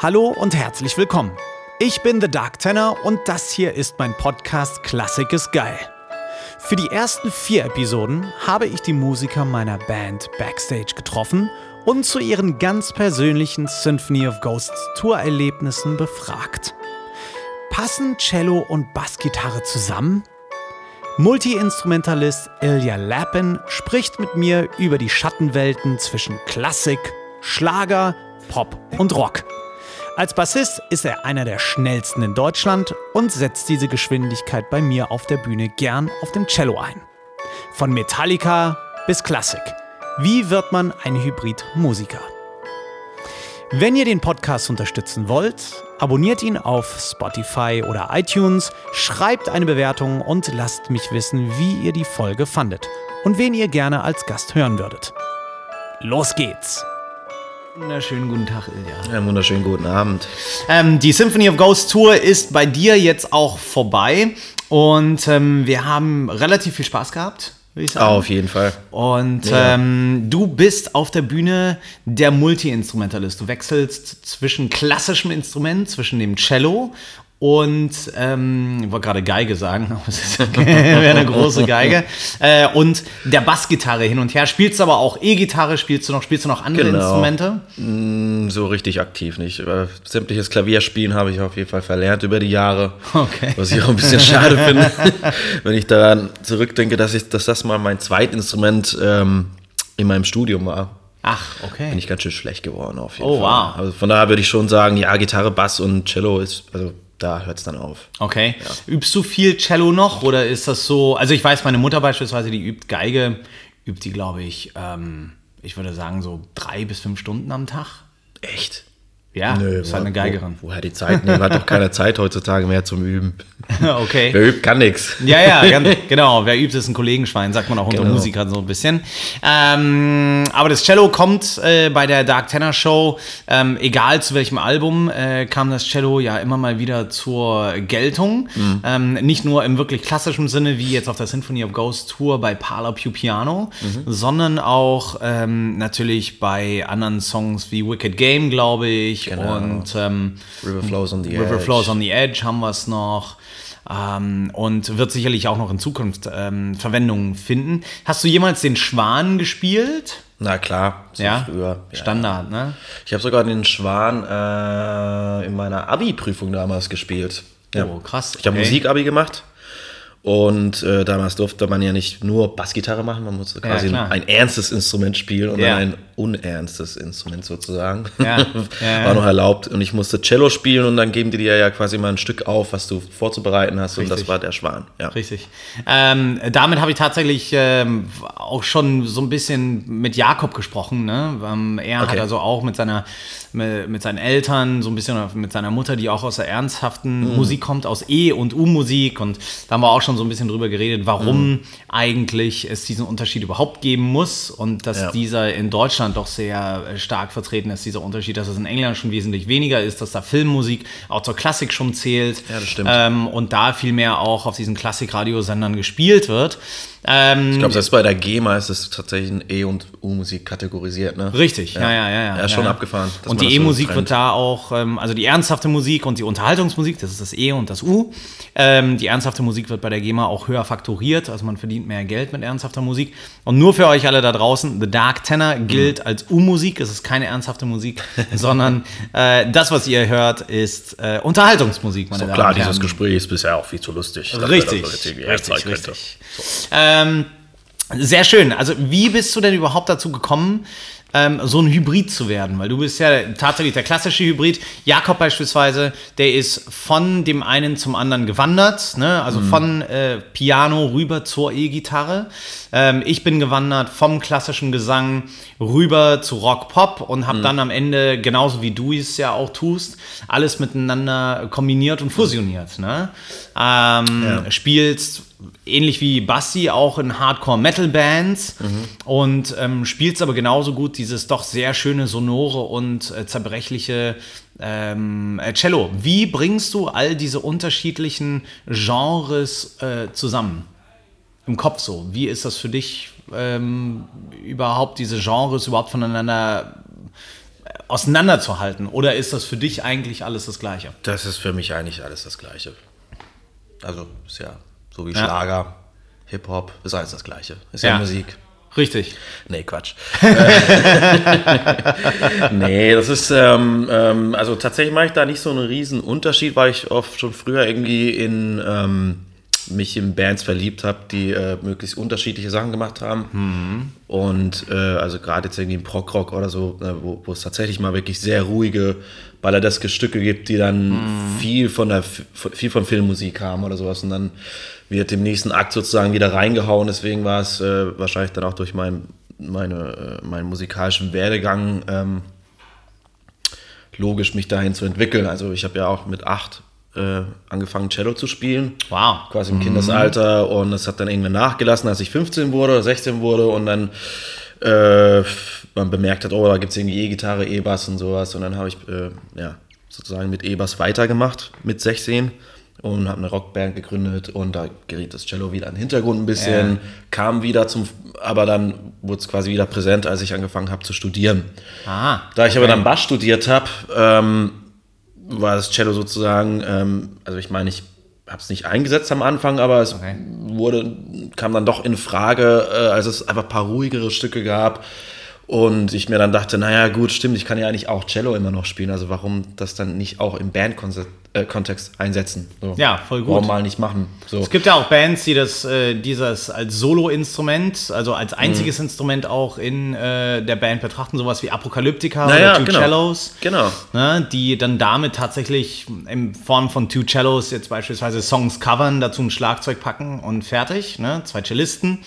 Hallo und herzlich willkommen. Ich bin The Dark Tenor und das hier ist mein Podcast Klassik ist geil. Für die ersten vier Episoden habe ich die Musiker meiner Band Backstage getroffen und zu ihren ganz persönlichen Symphony of Ghosts Tourerlebnissen befragt. Passen Cello und Bassgitarre zusammen? Multiinstrumentalist Ilja Lapin spricht mit mir über die Schattenwelten zwischen Klassik, Schlager, Pop und Rock. Als Bassist ist er einer der schnellsten in Deutschland und setzt diese Geschwindigkeit bei mir auf der Bühne gern auf dem Cello ein. Von Metallica bis Klassik. Wie wird man ein Hybrid-Musiker? Wenn ihr den Podcast unterstützen wollt, abonniert ihn auf Spotify oder iTunes, schreibt eine Bewertung und lasst mich wissen, wie ihr die Folge fandet und wen ihr gerne als Gast hören würdet. Los geht's! Wunderschönen guten Tag, Ilja. Einen wunderschönen guten Abend. Ähm, die Symphony of Ghosts Tour ist bei dir jetzt auch vorbei und ähm, wir haben relativ viel Spaß gehabt, würde ich sagen. Auf jeden Fall. Und Ja. ähm, du bist auf der Bühne der Multi-Instrumentalist. Du wechselst zwischen klassischem Instrument, zwischen dem Cello und, ähm, ich wollte gerade Geige sagen, aber es ist- wäre eine große Geige, äh, und der Bassgitarre hin und her. Spielst du aber auch E-Gitarre, spielst du noch, spielst du noch andere Genau. Instrumente? Mm, So richtig aktiv nicht. Aber sämtliches Klavierspielen habe ich auf jeden Fall verlernt über die Jahre. Okay. Was ich auch ein bisschen schade finde, wenn ich daran zurückdenke, dass, ich, dass das mal mein Zweitinstrument ähm, in meinem Studium war. Ach, okay. Bin ich ganz schön schlecht geworden auf jeden Oh, Fall. wow. Also von daher würde ich schon sagen, ja, Gitarre, Bass und Cello ist, also da hört es dann auf. Okay. Übst du viel Cello noch oder ist das so? Also ich weiß, meine Mutter beispielsweise, die übt Geige, übt die, glaube ich, ähm, ich würde sagen so drei bis fünf Stunden am Tag. Echt? Ja, ist halt eine Geigerin. Wo, woher die Zeit nehmen? Hat doch keine Zeit heutzutage mehr zum Üben. okay. Wer übt, kann nichts. Ja, ja, ganz, genau. Wer übt, ist ein Kollegenschwein, sagt man auch unter Genau. Musikern so ein bisschen. Ähm, aber das Cello kommt äh, bei der Dark Tenor Show, ähm, egal zu welchem Album, äh, kam das Cello ja immer mal wieder zur Geltung. Mhm. Ähm, nicht nur im wirklich klassischen Sinne, wie jetzt auf der Symphony of Ghosts Tour bei Parla Più Piano, Mhm. sondern auch ähm, natürlich bei anderen Songs wie Wicked Game, glaube ich, Genau. und ähm, River Flows on the River Edge. Flows on the Edge haben wir es noch. Ähm, und wird sicherlich auch noch in Zukunft ähm, Verwendung finden. Hast du jemals den Schwan gespielt? Na klar, so Ja. früher. Ja. Standard, ne? Ich habe sogar den Schwan äh, in meiner Abi-Prüfung damals gespielt. Ja. Oh, krass, Ich habe okay. Musik-Abi gemacht. Und äh, damals durfte man ja nicht nur Bassgitarre machen, man musste Ja, quasi klar. ein ernstes Instrument spielen und Ja. dann ein unernstes Instrument sozusagen. Ja, ja, ja. War noch erlaubt. Und ich musste Cello spielen und dann geben die dir ja quasi mal ein Stück auf, was du vorzubereiten hast. Und Richtig. das war der Schwan. Ja. Richtig. Ähm, damit habe ich tatsächlich ähm, auch schon so ein bisschen mit Jakob gesprochen. Ne? Ähm, er hat Okay. also auch mit seiner mit, mit seinen Eltern, so ein bisschen mit seiner Mutter, die auch aus der ernsthaften Mhm. Musik kommt, aus E- und U-Musik. Und da haben wir auch schon so ein bisschen drüber geredet, warum Mhm. eigentlich es diesen Unterschied überhaupt geben muss und dass Ja. dieser in Deutschland doch sehr äh, stark vertreten ist, dieser Unterschied, dass es in England schon wesentlich weniger ist, dass da Filmmusik auch zur Klassik schon zählt. Ja, das stimmt. Ähm, und da viel mehr auch auf diesen Klassikradiosendern gespielt wird. Ähm, Ich glaube, selbst bei der GEMA ist es tatsächlich in E- und U-Musik kategorisiert. Ne? Richtig, ja, ja, ja. ja, Ja, schon ja. abgefahren. Und die so E-Musik trennt. wird da auch, ähm, also die ernsthafte Musik und die Unterhaltungsmusik, das ist das E und das U. Ähm, die ernsthafte Musik wird bei der GEMA auch höher faktoriert, also man verdient mehr Geld mit ernsthafter Musik. Und nur für euch alle da draußen, The Dark Tenor gilt als U-Musik, es ist keine ernsthafte Musik, sondern äh, das, was ihr hört, ist äh, Unterhaltungsmusik, meine So, Damen klar, Herren. dieses Gespräch ist bisher auch viel zu lustig. Richtig, richtig, richtig. Ähm, sehr schön. Also, wie bist du denn überhaupt dazu gekommen, ähm, so ein Hybrid zu werden? Weil du bist ja tatsächlich der klassische Hybrid. Jakob beispielsweise, der ist von dem einen zum anderen gewandert, ne? also von äh, Piano rüber zur E-Gitarre. Ähm, ich bin gewandert vom klassischen Gesang rüber zu Rock-Pop und habe dann am Ende, genauso wie du es ja auch tust, alles miteinander kombiniert und fusioniert. Ne? Ähm, Spielst ähnlich wie Basti auch in Hardcore-Metal-Bands und ähm, spielst aber genauso gut dieses doch sehr schöne, sonore und äh, zerbrechliche ähm, äh, Cello. Wie bringst du all diese unterschiedlichen Genres äh, zusammen? Im Kopf so. Wie ist das für dich, ähm, überhaupt diese Genres überhaupt voneinander auseinanderzuhalten? Oder ist das für dich eigentlich alles das Gleiche? Das ist für mich eigentlich alles das Gleiche. Also ist ja so wie Ja. Schlager, Hip-Hop, ist alles das Gleiche. Ist ja, Ja. Musik. Richtig. Nee, Quatsch. nee, das ist, ähm, ähm, also tatsächlich mache ich da nicht so einen riesen Unterschied, weil ich oft schon früher irgendwie in ähm, mich in Bands verliebt habe, die äh, möglichst unterschiedliche Sachen gemacht haben. Und äh, also gerade jetzt irgendwie im Prog-Rock oder so, äh, wo, wo es tatsächlich mal wirklich sehr ruhige, balladeske Stücke gibt, die dann viel von der viel von Filmmusik haben oder sowas. Und dann wird im nächsten Akt sozusagen wieder reingehauen. Deswegen war es äh, wahrscheinlich dann auch durch mein, meine, äh, meinen musikalischen Werdegang ähm, logisch, mich dahin zu entwickeln. Also ich habe ja auch mit acht äh, angefangen, Cello zu spielen. Wow. Quasi im Kindesalter. Und es hat dann irgendwann nachgelassen, als ich 15 wurde oder 16 wurde. Und dann äh, man bemerkt hat, oh, da gibt es irgendwie E-Gitarre, E-Bass und sowas. Und dann habe ich äh, ja, sozusagen mit E-Bass weitergemacht, mit 16. Und habe eine Rockband gegründet und da geriet das Cello wieder in den Hintergrund ein bisschen, Ja. kam wieder zum, aber dann wurde es quasi wieder präsent, als ich angefangen habe zu studieren. Ah. Da ich aber dann Bass studiert habe, ähm, war das Cello sozusagen, ähm, also ich meine, ich habe es nicht eingesetzt am Anfang, aber es Okay. wurde, kam dann doch in Frage, äh, als es einfach ein paar ruhigere Stücke gab. Und ich mir dann dachte, naja, gut, stimmt, ich kann ja eigentlich auch Cello immer noch spielen. Also warum das dann nicht auch im Bandkontext äh, einsetzen? So. Ja, voll gut. Warum mal nicht machen? So. Es gibt ja auch Bands, die das, äh, dieses als Solo-Instrument, also als einziges Instrument auch in äh, der Band betrachten, sowas wie Apocalyptica Naja, oder Two genau. Cellos. Genau. Ne, die dann damit tatsächlich in Form von Two Cellos jetzt beispielsweise Songs covern, dazu ein Schlagzeug packen und fertig. Ne? Zwei Cellisten.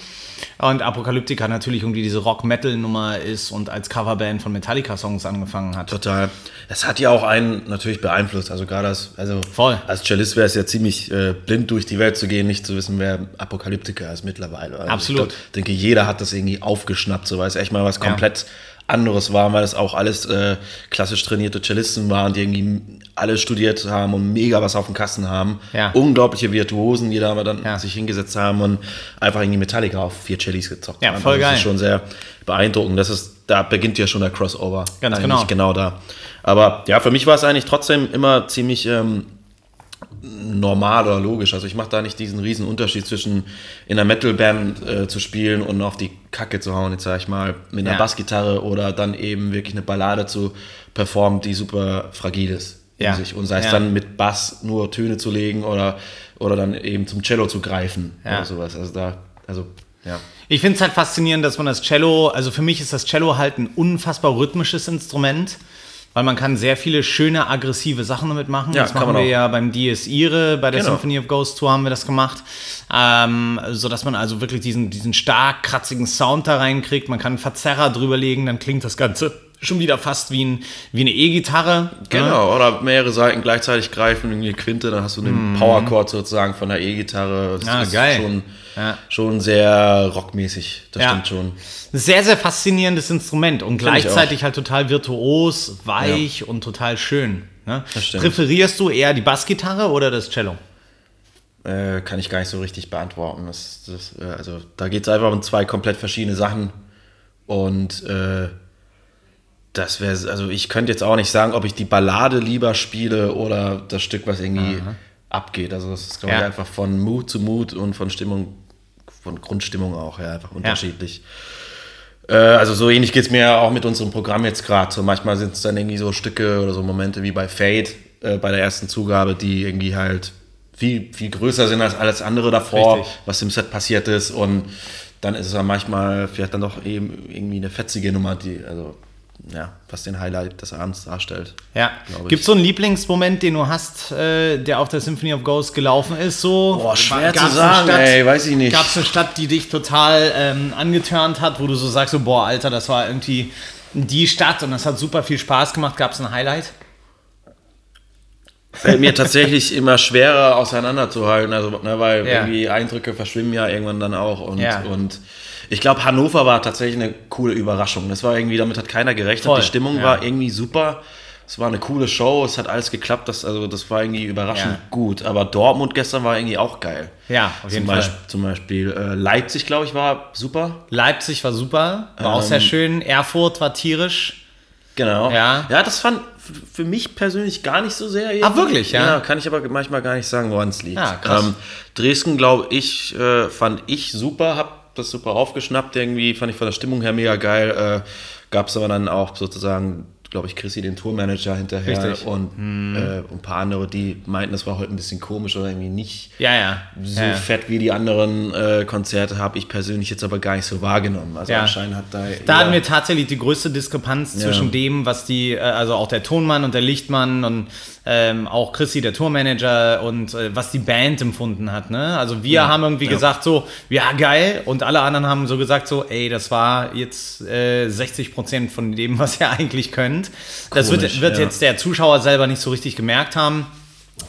Und Apocalyptica natürlich irgendwie diese Rock-Metal-Nummer ist und als Coverband von Metallica-Songs angefangen hat. Total. Das hat ja auch einen natürlich beeinflusst. Also gerade als, also Voll. als Cellist wäre es ja ziemlich äh, blind durch die Welt zu gehen, nicht zu wissen, wer Apokalyptiker ist mittlerweile. Also Absolut. Ich glaub, denke, jeder hat das irgendwie aufgeschnappt, so weil es echt mal was komplett anderes war, weil es auch alles äh, klassisch trainierte Cellisten waren, die irgendwie alle studiert haben und mega was auf dem Kasten haben. Ja. Unglaubliche Virtuosen, die da aber dann Ja. sich hingesetzt haben und einfach irgendwie Metallica auf vier Cellis gezockt Ja, haben. voll Also Das ist geil. schon sehr beeindruckend. Das ist, da beginnt ja schon der Crossover. Ganz genau. genau da. Aber ja, für mich war es eigentlich trotzdem immer ziemlich ähm, normal oder logisch. Also ich mache da nicht diesen riesen Unterschied zwischen in einer Metalband äh, zu spielen und auf die Kacke zu hauen, jetzt sag ich mal, mit einer Ja. Bassgitarre oder dann eben wirklich eine Ballade zu performen, die super fragil ist. Ja. Sich. Und sei es Ja. dann mit Bass nur Töne zu legen oder, oder dann eben zum Cello zu greifen Ja. oder sowas. Also da, also ja. Ich finde es halt faszinierend, dass man das Cello, also für mich ist das Cello halt ein unfassbar rhythmisches Instrument, weil man kann sehr viele schöne, aggressive Sachen damit machen. Ja, das machen wir auch. ja beim Dies Irae, bei der Genau. Symphony of Ghost Tour haben wir das gemacht, ähm, sodass man also wirklich diesen, diesen stark kratzigen Sound da reinkriegt. Man kann einen Verzerrer drüber legen, dann klingt das Ganze schon wieder fast wie, ein, wie eine E-Gitarre. ne? Genau, oder mehrere Seiten gleichzeitig greifen, irgendwie eine Quinte, dann hast du den Powerchord sozusagen von der E-Gitarre. Das Mhm. Ah, ist geil. Schon, Ja. schon sehr rockmäßig, das Ja. stimmt schon. Sehr, sehr faszinierendes Instrument und ich gleichzeitig halt total virtuos, weich und total schön. Ne? Präferierst du eher die Bassgitarre oder das Cello? Äh, kann ich gar nicht so richtig beantworten. Das, das, äh, also da geht es einfach um zwei komplett verschiedene Sachen. Und äh, das wäre, also ich könnte jetzt auch nicht sagen, ob ich die Ballade lieber spiele oder das Stück, was irgendwie abgeht. Also das ist, glaube ich, Ja. einfach von Mut zu Mut und von Stimmung, von Grundstimmung auch, ja, einfach unterschiedlich. Äh, also so ähnlich geht es mir auch mit unserem Programm jetzt gerade. So manchmal sind es dann irgendwie so Stücke oder so Momente wie bei Fade äh, bei der ersten Zugabe, die irgendwie halt viel, viel größer sind als alles andere davor, Richtig. was im Set passiert ist. Und dann ist es dann manchmal vielleicht dann doch eben irgendwie eine fetzige Nummer, die, also ja, was den Highlight des Abends darstellt. Ja. Gibt es so einen Lieblingsmoment, den du hast, äh, der auf der Symphony of Ghosts gelaufen ist? So? Boah, schwer zu sagen, Stadt- ey, weiß ich nicht. Gab es eine Stadt, die dich total ähm, angetörnt hat, wo du so sagst, so, boah, Alter, das war irgendwie die Stadt und das hat super viel Spaß gemacht. Gab es ein Highlight? Fällt mir tatsächlich immer schwerer auseinanderzuhalten, also, ne, weil Ja. irgendwie Eindrücke verschwimmen ja irgendwann dann auch. Und, Ja. und ich glaube, Hannover war tatsächlich eine coole Überraschung. Das war irgendwie, damit hat keiner gerechnet. Voll, Die Stimmung ja. war irgendwie super. Es war eine coole Show, es hat alles geklappt, das, also das war irgendwie überraschend Ja. gut. Aber Dortmund gestern war irgendwie auch geil. Ja, auf Zum jeden Beispiel, Fall. zum Beispiel äh, Leipzig, glaube ich, war super. Leipzig war super, war auch Ähm, sehr schön. Erfurt war tierisch. Genau. Ja. ja, das fand für mich persönlich gar nicht so sehr. Ah, wirklich, ja? Ja, kann ich aber manchmal gar nicht sagen, woran es liegt. Ah, krass. Ähm, Dresden, glaube ich, äh, fand ich super, hab das super aufgeschnappt irgendwie, fand ich von der Stimmung her mega geil. Äh, Gab es aber dann auch sozusagen, glaube ich, Chrissy, den Tourmanager hinterher Richtig. Und äh, ein paar andere, die meinten, das war heute ein bisschen komisch oder irgendwie nicht Ja, ja. so ja. fett wie die anderen äh, Konzerte, habe ich persönlich jetzt aber gar nicht so wahrgenommen. Also anscheinend hat da. Da hatten wir tatsächlich die größte Diskrepanz zwischen dem, was die, äh, also auch der Tonmann und der Lichtmann und ähm, auch Chrissy, der Tourmanager und äh, was die Band empfunden hat. Ne? Also wir haben irgendwie gesagt so, ja geil und alle anderen haben so gesagt so, ey, das war jetzt äh, 60 Prozent von dem, was ihr eigentlich könnt. Das wird, Komisch, wird ja. jetzt der Zuschauer selber nicht so richtig gemerkt haben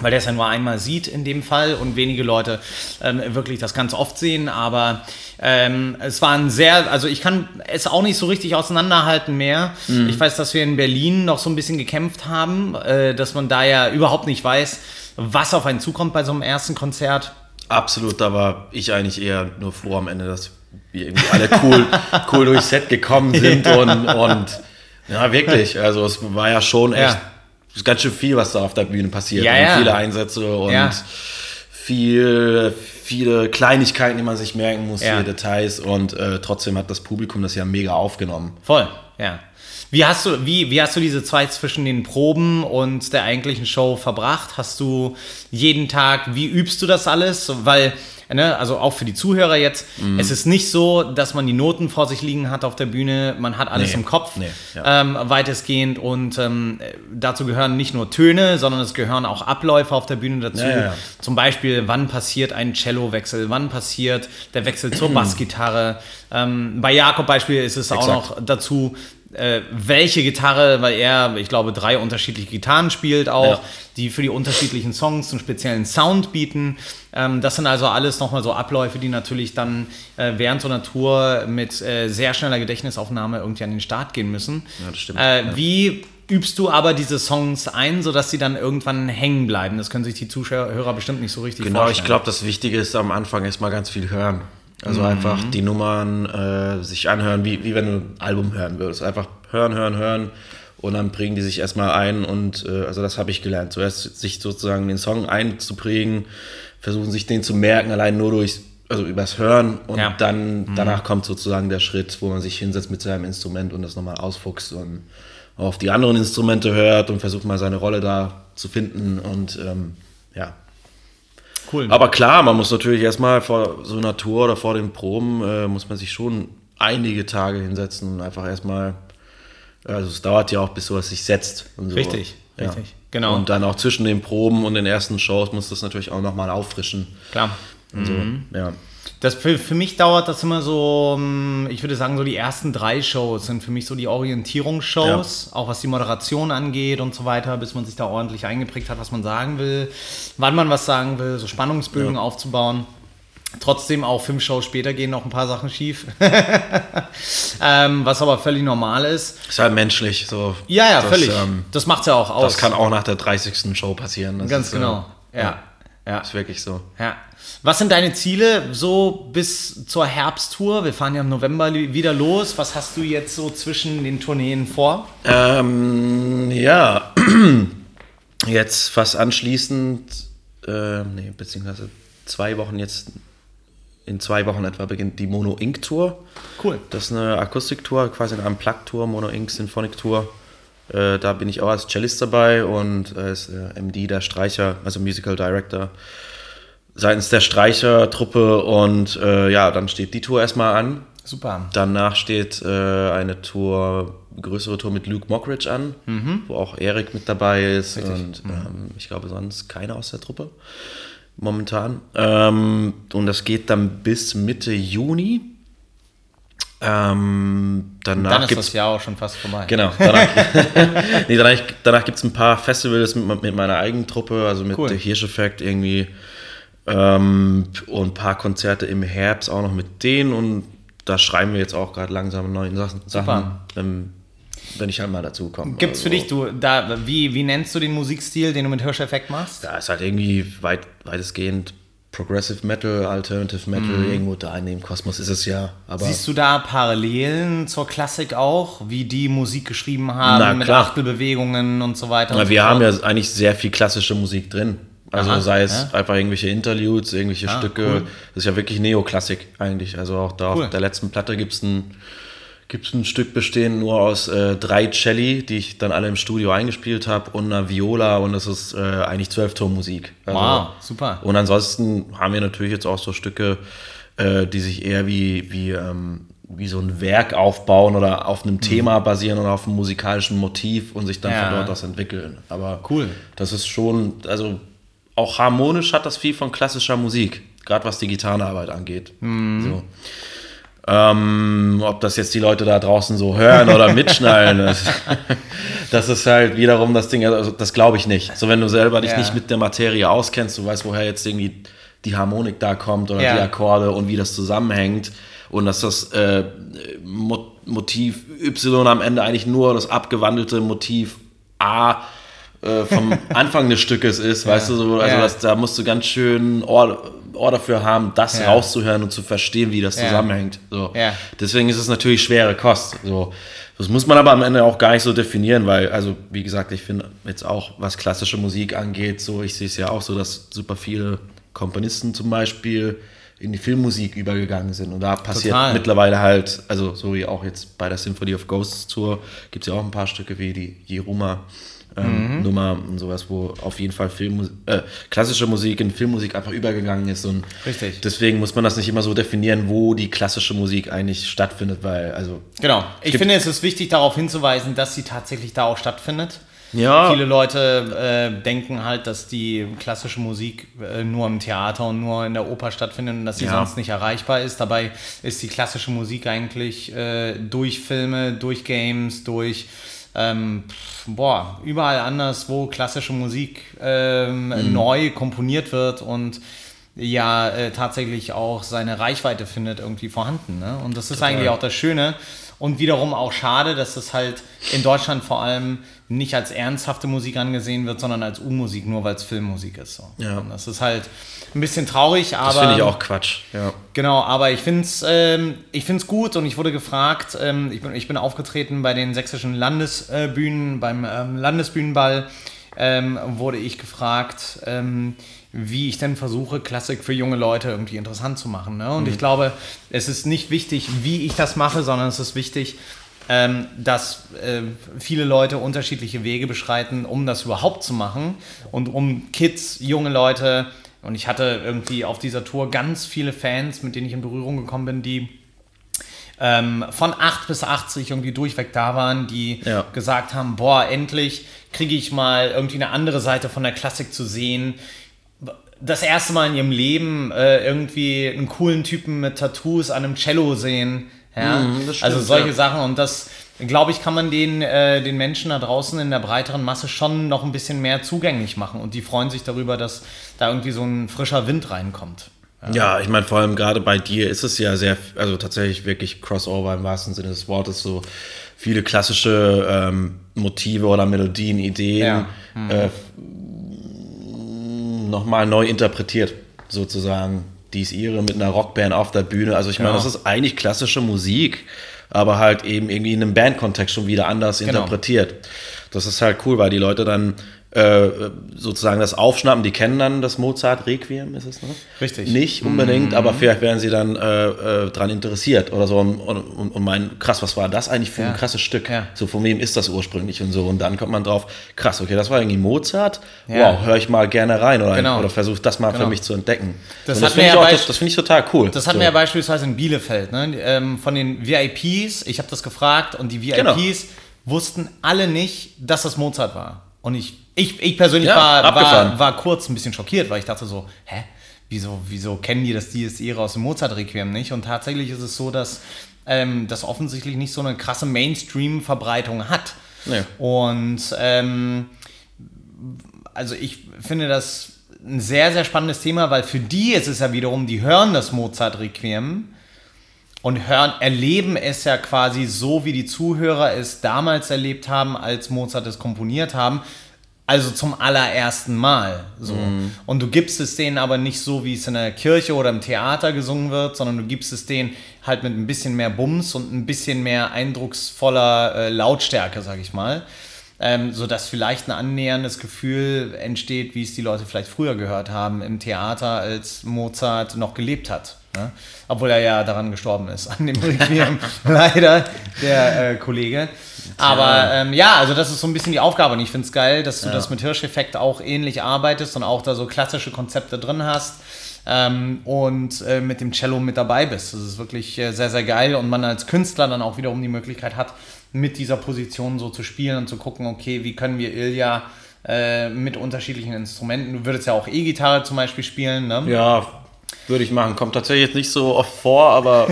weil der es ja nur einmal sieht in dem Fall und wenige Leute ähm, wirklich das ganz oft sehen. Aber ähm, es war ein sehr, also ich kann es auch nicht so richtig auseinanderhalten mehr. Mhm. Ich weiß, dass wir in Berlin noch so ein bisschen gekämpft haben, äh, dass man da ja überhaupt nicht weiß, was auf einen zukommt bei so einem ersten Konzert. Absolut, da war ich eigentlich eher nur froh am Ende, dass wir irgendwie alle cool, cool durchs Set gekommen sind und, und ja, wirklich. Also es war ja schon echt Ja. ganz schön viel, was da auf der Bühne passiert. Ja, ja. Viele Einsätze und Ja. viel, viele Kleinigkeiten, die man sich merken muss, viele Details und äh, trotzdem hat das Publikum das ja mega aufgenommen. Voll, ja. Wie hast du, wie, wie hast du diese Zeit zwischen den Proben und der eigentlichen Show verbracht? Hast du jeden Tag, wie übst du das alles? Weil, ne, also auch für die Zuhörer jetzt, Mhm. es ist nicht so, dass man die Noten vor sich liegen hat auf der Bühne, man hat alles Nee, im Kopf, nee, ja. ähm, weitestgehend und ähm, dazu gehören nicht nur Töne, sondern es gehören auch Abläufe auf der Bühne dazu. Ja, ja. Zum Beispiel, wann passiert ein Cello-Wechsel, wann passiert der Wechsel zur Bassgitarre. Ähm, bei Jakob Beispiel ist es auch Exakt. noch dazu, äh, welche Gitarre, weil er, ich glaube, drei unterschiedliche Gitarren spielt auch, Ja. die für die unterschiedlichen Songs einen speziellen Sound bieten. Ähm, das sind also alles nochmal so Abläufe, die natürlich dann äh, während so einer Tour mit äh, sehr schneller Gedächtnisaufnahme irgendwie an den Start gehen müssen. Ja, das stimmt. Äh, Wie übst du aber diese Songs ein, sodass sie dann irgendwann hängen bleiben? Das können sich die Zuhörer bestimmt nicht so richtig Genau, vorstellen. ich glaube, das Wichtige ist am Anfang erstmal ganz viel hören. Also Mhm. einfach die Nummern äh, sich anhören, wie, wie wenn du ein Album hören würdest. Einfach hören, hören, hören und dann prägen die sich erstmal ein und äh, also das habe ich gelernt. Zuerst sich sozusagen den Song einzuprägen, versuchen sich den zu merken, allein nur durch, also übers Hören und Ja. Mhm. dann danach kommt sozusagen der Schritt, wo man sich hinsetzt mit seinem Instrument und das nochmal ausfuchst und auf die anderen Instrumente hört und versucht mal seine Rolle da zu finden und ähm, ja, Cool. aber klar, man muss natürlich erstmal vor so einer Tour oder vor den Proben, äh, muss man sich schon einige Tage hinsetzen und einfach erstmal, also es dauert ja auch, bis sowas sich setzt. So. Richtig, ja. richtig, genau. Und dann auch zwischen den Proben und den ersten Shows muss das natürlich auch nochmal auffrischen. Klar. So. Ja. Das für, für mich dauert das immer so, mm, ich würde sagen, so die ersten drei Shows sind für mich so die Orientierungsshows, auch was die Moderation angeht und so weiter, bis man sich da ordentlich eingeprägt hat, was man sagen will, wann man was sagen will, so Spannungsbögen aufzubauen. Trotzdem auch fünf Shows später gehen noch ein paar Sachen schief. ähm, was aber völlig normal ist. Ist halt menschlich. So. Ja, ja, das, völlig. ähm, das macht's ja auch aus. das kann auch nach der 30. Show passieren. Das Ganz ist, äh, genau. Ja. Ja. Ist wirklich so. Ja. Was sind deine Ziele so bis zur Herbsttour? Wir fahren ja im November wieder los. Was hast du jetzt so zwischen den Tourneen vor? Ähm, ja, jetzt fast anschließend, äh, nee, beziehungsweise zwei Wochen jetzt, in zwei Wochen etwa beginnt die Mono Ink Tour. Cool. Das ist eine Akustiktour, quasi eine Unplugged-Tour, Mono Ink Symphonic Tour. Äh, da bin ich auch als Cellist dabei und äh, ist äh, MD, der Streicher, also Musical Director seitens der Streichertruppe und äh, ja, dann steht die Tour erstmal an. Super. Danach steht äh, eine Tour, größere Tour mit Luke Mockridge an, wo auch Erik mit dabei ist und ähm, ich glaube sonst keiner aus der Truppe momentan. Ähm, und das geht dann bis Mitte Juni. Ähm, danach Dann ist gibt's das Jahr auch schon fast vorbei. Genau. Danach, nee, danach, danach gibt es ein paar Festivals mit, mit meiner eigenen Truppe, also mit Cool. der Hirscheffekt irgendwie. Ähm, und ein paar Konzerte im Herbst auch noch mit denen. Und da schreiben wir jetzt auch gerade langsam neue Sachen, Sachen wenn, wenn ich halt mal dazu komme. Gibt's für dich, du, da, wie, wie nennst du den Musikstil, den du mit Hirscheffekt machst? Da ist halt irgendwie weit, weitestgehend Progressive Metal, Alternative Metal, Mhm. irgendwo da in dem Kosmos ist es ja. Aber Siehst du da Parallelen zur Klassik auch, wie die Musik geschrieben haben, Na, mit klar. Achtelbewegungen und so weiter? Na, und wir so haben ja eigentlich sehr viel klassische Musik drin. Also Aha, sei es ja. einfach irgendwelche Interludes, irgendwelche Ah, Stücke. cool. Das ist ja wirklich Neoklassik eigentlich. Also auch da Cool. auf der letzten Platte gibt es ein, gibt's ein Stück bestehend nur aus äh, drei Celli, die ich dann alle im Studio eingespielt habe und einer Viola und das ist äh, eigentlich Zwölftonmusik. Also, Wow, super. Und ansonsten haben wir natürlich jetzt auch so Stücke, äh, die sich eher wie, wie, ähm, wie so ein Werk aufbauen oder auf einem Thema basieren oder auf einem musikalischen Motiv und sich dann Mhm. Ja. von dort aus entwickeln. Aber Cool. das ist schon, also auch harmonisch hat das viel von klassischer Musik, gerade was die Gitarrenarbeit angeht. Mhm. So. Ähm, ob das jetzt die Leute da draußen so hören oder mitschnallen, das, das ist halt wiederum das Ding, also das glaube ich nicht. So, wenn du selber dich Ja. nicht mit der Materie auskennst, du weißt, woher jetzt irgendwie die Harmonik da kommt oder Ja. die Akkorde und wie das zusammenhängt und dass das äh, Mo Motiv Y am Ende eigentlich nur das abgewandelte Motiv A äh, vom Anfang des Stückes ist, weißt du, so, also das, da musst du ganz schön Ohr, Ohr dafür haben, das rauszuhören und zu verstehen, wie das zusammenhängt. So. Deswegen ist es natürlich schwere Kost. So. Das muss man aber am Ende auch gar nicht so definieren, weil, also wie gesagt, ich finde jetzt auch, was klassische Musik angeht, so ich sehe es ja auch so, dass super viele Komponisten zum Beispiel in die Filmmusik übergegangen sind. Und da passiert Total. mittlerweile halt, also so wie auch jetzt bei der Symphony of Ghosts Tour, gibt es ja auch ein paar Stücke wie die Jeruma. Ähm, Mhm. Nummer und sowas, wo auf jeden Fall Film, äh, klassische Musik in Filmmusik einfach übergegangen ist und Richtig. deswegen muss man das nicht immer so definieren, wo die klassische Musik eigentlich stattfindet, weil also Genau. Ich finde, es ist wichtig, darauf hinzuweisen, dass sie tatsächlich da auch stattfindet. Ja. Viele Leute äh, denken halt, dass die klassische Musik äh, nur im Theater und nur in der Oper stattfindet und dass sie Ja. sonst nicht erreichbar ist. Dabei ist die klassische Musik eigentlich äh, durch Filme, durch Games, durch ähm, boah, überall anders, wo klassische Musik ähm, Mhm. neu komponiert wird und ja äh, tatsächlich auch seine Reichweite findet irgendwie vorhanden. Ne? Und das ist eigentlich auch das Schöne und wiederum auch schade, dass das halt in Deutschland vor allem nicht als ernsthafte Musik angesehen wird, sondern als U-Musik, nur weil es Filmmusik ist. So. Ja. Und das ist halt ein bisschen traurig, aber das finde ich auch Quatsch. Ja. Genau, aber ich finde es ähm, ich find's gut und ich wurde gefragt, ähm, ich, bin, ich bin aufgetreten bei den sächsischen Landesbühnen, beim ähm, Landesbühnenball ähm, wurde ich gefragt, ähm, wie ich denn versuche, Klassik für junge Leute irgendwie interessant zu machen. Ne? Und ich glaube, es ist nicht wichtig, wie ich das mache, sondern es ist wichtig, ähm, dass äh, viele Leute unterschiedliche Wege beschreiten, um das überhaupt zu machen und um Kids, junge Leute, und ich hatte irgendwie auf dieser Tour ganz viele Fans, mit denen ich in Berührung gekommen bin, die ähm, von 8 bis 80 irgendwie durchweg da waren, die Ja. gesagt haben, boah, endlich kriege ich mal irgendwie eine andere Seite von der Klassik zu sehen. Das erste Mal in ihrem Leben äh, irgendwie einen coolen Typen mit Tattoos an einem Cello sehen. Ja? Mhm, stimmt, also solche ja. Sachen und das, glaube ich, kann man den, äh, den Menschen da draußen in der breiteren Masse schon noch ein bisschen mehr zugänglich machen und die freuen sich darüber, dass da irgendwie so ein frischer Wind reinkommt. Ja, ich meine, vor allem gerade bei dir ist es ja sehr, also tatsächlich wirklich Crossover im wahrsten Sinne des Wortes, so viele klassische ähm, Motive oder Melodien, Ideen Ja. äh, nochmal neu interpretiert, sozusagen. Dies ihre mit einer Rockband auf der Bühne. Also ich meine, Genau. das ist eigentlich klassische Musik, aber halt eben irgendwie in einem Bandkontext schon wieder anders Genau. interpretiert. Das ist halt cool, weil die Leute dann äh, sozusagen das aufschnappen, die kennen dann das Mozart Requiem, ist es, ne? Richtig. Nicht unbedingt, aber vielleicht werden sie dann äh, äh, dran interessiert oder so und, und, und meinen, krass, was war das eigentlich für Ja. ein krasses Stück? Ja. So, von wem ist das ursprünglich und so. Und dann kommt man drauf, krass, okay, das war irgendwie Mozart. Ja. Wow, höre ich mal gerne rein oder, Genau. oder versuche das mal Genau. für mich zu entdecken. Das das finde ich, auch- das, das finde ich total cool. Das hatten so. wir ja beispielsweise in Bielefeld, ne? ähm, von den VIPs, ich habe das gefragt und die VIPs Genau. wussten alle nicht, dass das Mozart war. Und ich, ich, ich persönlich Ja, war, war, war kurz ein bisschen schockiert, weil ich dachte so, hä, wieso, wieso kennen die das Irae aus dem Mozart-Requiem nicht? Und tatsächlich ist es so, dass ähm, das offensichtlich nicht so eine krasse Mainstream-Verbreitung hat. Nee. Und ähm, also ich finde das ein sehr, sehr spannendes Thema, weil für die ist es ja wiederum, die hören das Mozart-Requiem und hören, erleben es ja quasi so, wie die Zuhörer es damals erlebt haben, als Mozart es komponiert haben, Also zum allerersten Mal. So. Und du gibst es denen aber nicht so, wie es in der Kirche oder im Theater gesungen wird, sondern du gibst es denen halt mit ein bisschen mehr Bums und ein bisschen mehr eindrucksvoller äh, Lautstärke, sag ich mal. Ähm, sodass vielleicht ein annäherndes Gefühl entsteht, wie es die Leute vielleicht früher gehört haben im Theater, als Mozart noch gelebt hat. Ne? Obwohl er ja daran gestorben ist, an dem Requiem, leider, der äh, Kollege. Aber ähm, ja, also das ist so ein bisschen die Aufgabe und ich finde es geil, dass du das mit Hirscheffekt auch ähnlich arbeitest und auch da so klassische Konzepte drin hast ähm, und äh, mit dem Cello mit dabei bist. Das ist wirklich äh, sehr, sehr geil und man als Künstler dann auch wiederum die Möglichkeit hat, mit dieser Position so zu spielen und zu gucken, okay, wie können wir Ilja äh, mit unterschiedlichen Instrumenten, du würdest ja auch E-Gitarre zum Beispiel spielen, ne? Ja, würde ich machen. Kommt tatsächlich jetzt nicht so oft vor, aber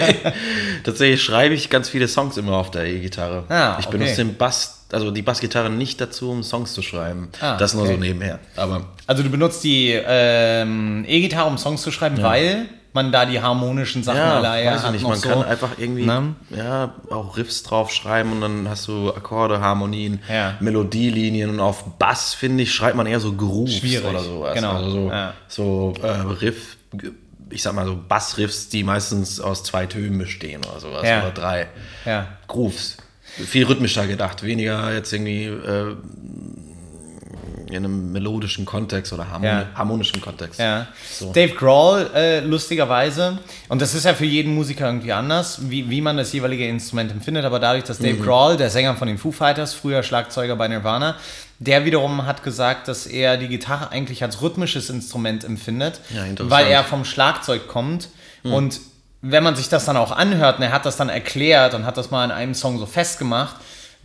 tatsächlich schreibe ich ganz viele Songs immer auf der E-Gitarre. Ah, ich okay. benutze den Bass, also die Bassgitarre nicht dazu, um Songs zu schreiben. Ah, das nur okay. so nebenher. Aber Also du benutzt die ähm, E-Gitarre, um Songs zu schreiben, weil man da die harmonischen Sachen ja, alleine weiß ich hat. nicht. Man so. kann einfach irgendwie Ne? ja, auch Riffs draufschreiben und dann hast du Akkorde, Harmonien, Ja. Melodielinien und auf Bass, finde ich, schreibt man eher so Grooves Schwierig, oder sowas. genau, Also so, ja. so äh, Riff, ich sag mal so Bassriffs, die meistens aus zwei Tönen bestehen oder sowas. Ja. Oder drei. Ja. Grooves. Viel rhythmischer gedacht, weniger jetzt irgendwie äh, in einem melodischen Kontext oder harmoni Ja. harmonischen Kontext. Ja. So. Dave Grohl, äh, lustigerweise, und das ist ja für jeden Musiker irgendwie anders, wie, wie man das jeweilige Instrument empfindet, aber dadurch, dass Mhm. Dave Grohl, der Sänger von den Foo Fighters, früher Schlagzeuger bei Nirvana, der wiederum hat gesagt, dass er die Gitarre eigentlich als rhythmisches Instrument empfindet, Ja, weil er vom Schlagzeug kommt und wenn man sich das dann auch anhört, und er hat das dann erklärt und hat das mal in einem Song so festgemacht,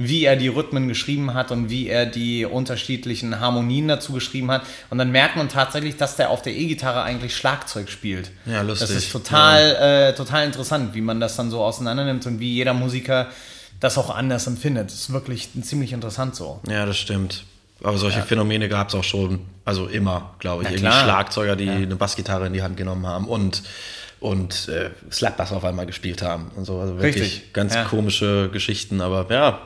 wie er die Rhythmen geschrieben hat und wie er die unterschiedlichen Harmonien dazu geschrieben hat. Und dann merkt man tatsächlich, dass der auf der E-Gitarre eigentlich Schlagzeug spielt. Ja, lustig. Das ist total, äh, total interessant, wie man das dann so auseinander nimmt und wie jeder Musiker das auch anders empfindet. Das ist wirklich ziemlich interessant so. Ja, das stimmt. Aber solche Phänomene gab es auch schon, also immer, glaube ich. Irgendwie. Schlagzeuger, die eine Bassgitarre in die Hand genommen haben und, und äh, Slapbass auf einmal gespielt haben und so. Also wirklich Richtig, ganz ja. komische Geschichten, aber ja,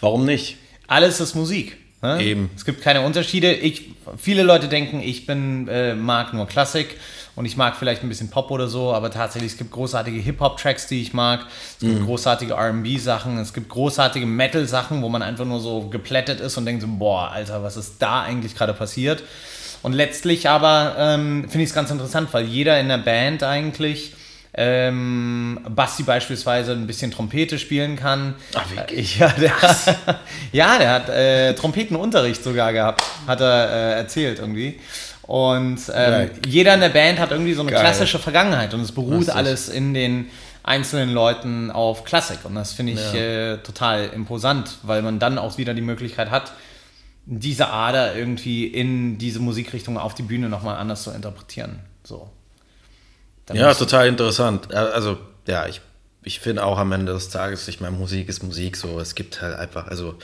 warum nicht? Alles ist Musik. Ne? Eben. Es gibt keine Unterschiede. Ich, viele Leute denken, ich bin, äh, mag nur Klassik und ich mag vielleicht ein bisschen Pop oder so, aber tatsächlich, es gibt großartige Hip-Hop-Tracks, die ich mag. Es Mhm. gibt großartige RB-Sachen, es gibt großartige Metal-Sachen, wo man einfach nur so geplättet ist und denkt so, boah, Alter, was ist da eigentlich gerade passiert? Und letztlich aber ähm, finde ich es ganz interessant, weil jeder in der Band eigentlich ähm, Basti beispielsweise ein bisschen Trompete spielen kann. Ach, wie Äh, Ja, der, ja, der hat äh, Trompetenunterricht sogar gehabt, hat er äh, erzählt irgendwie. Und ähm, jeder in der Band hat irgendwie so eine Geil. klassische Vergangenheit und es beruht alles in den einzelnen Leuten auf Klassik. Und das finde ich äh, total imposant, weil man dann auch wieder die Möglichkeit hat, diese Ader irgendwie in diese Musikrichtung auf die Bühne nochmal anders zu interpretieren. So. Dann Ja, total interessant. Also, ja, ich, ich finde auch am Ende des Tages, ich meine, Musik ist Musik so. Es gibt halt einfach, also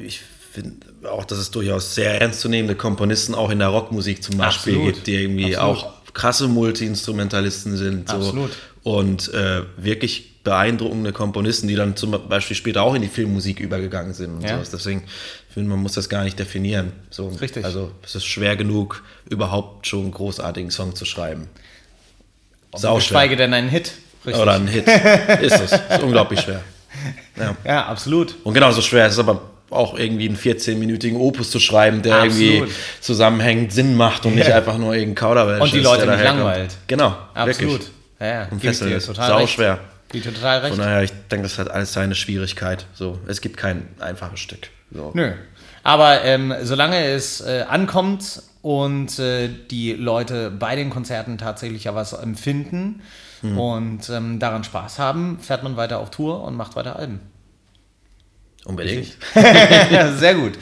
ich finde auch, dass es durchaus sehr ernstzunehmende Komponisten auch in der Rockmusik zum Beispiel Absolut. gibt, die irgendwie Absolut. auch krasse Multi-Instrumentalisten sind. So. Absolut. Und äh, wirklich beeindruckende Komponisten, die dann zum Beispiel später auch in die Filmmusik übergegangen sind und Ja. sowas. Deswegen ich finde man muss das gar nicht definieren. So, Richtig. Also es ist schwer genug, überhaupt schon einen großartigen Song zu schreiben. Sau Geschweige denn einen Hit. Richtig. Oder ein Hit. ist es. Ist unglaublich schwer. Ja. Ja, absolut. Und genauso schwer ist es aber auch irgendwie einen 14-minütigen Opus zu schreiben, der Absolut. irgendwie zusammenhängend Sinn macht und nicht Ja. einfach nur irgendein Kauderwelsch Und die Leute nicht langweilt. Genau. Absolut. Wirklich. Ja, ja. Und dir ist. total Sau recht. schwer. Die total recht. Von daher, ich denke, das hat alles seine Schwierigkeit. So, es gibt kein einfaches Stück. So. Nö. Aber ähm, solange es äh, ankommt und äh, die Leute bei den Konzerten tatsächlich ja was empfinden Hm. und ähm, daran Spaß haben, fährt man weiter auf Tour und macht weiter Alben. Unbedingt. sehr gut.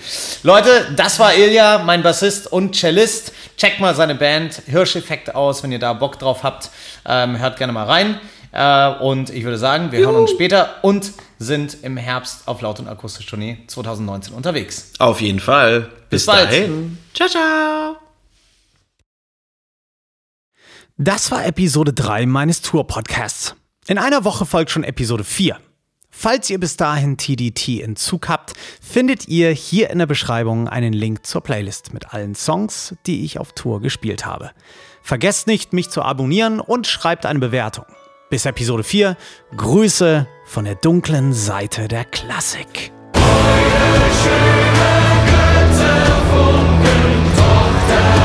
Leute, das war Ilja, mein Bassist und Cellist. Checkt mal seine Band Hirscheffekt aus, wenn ihr da Bock drauf habt. Ähm, hört gerne mal rein. Äh, und ich würde sagen, wir Juhu. hören uns später und sind im Herbst auf Laut und Akustisch Tournee 2019 unterwegs. Auf jeden Fall. Bis, Bis bald. Ciao, ciao. Das war Episode 3 meines Tour-Podcasts. In einer Woche folgt schon Episode 4. Falls ihr bis dahin TDT in Zug habt, findet ihr hier in der Beschreibung einen Link zur Playlist mit allen Songs, die ich auf Tour gespielt habe. Vergesst nicht, mich zu abonnieren und schreibt eine Bewertung. Bis Episode 4, Grüße von der dunklen Seite der Klassik. Eure schöne Götterfunken, Tochter.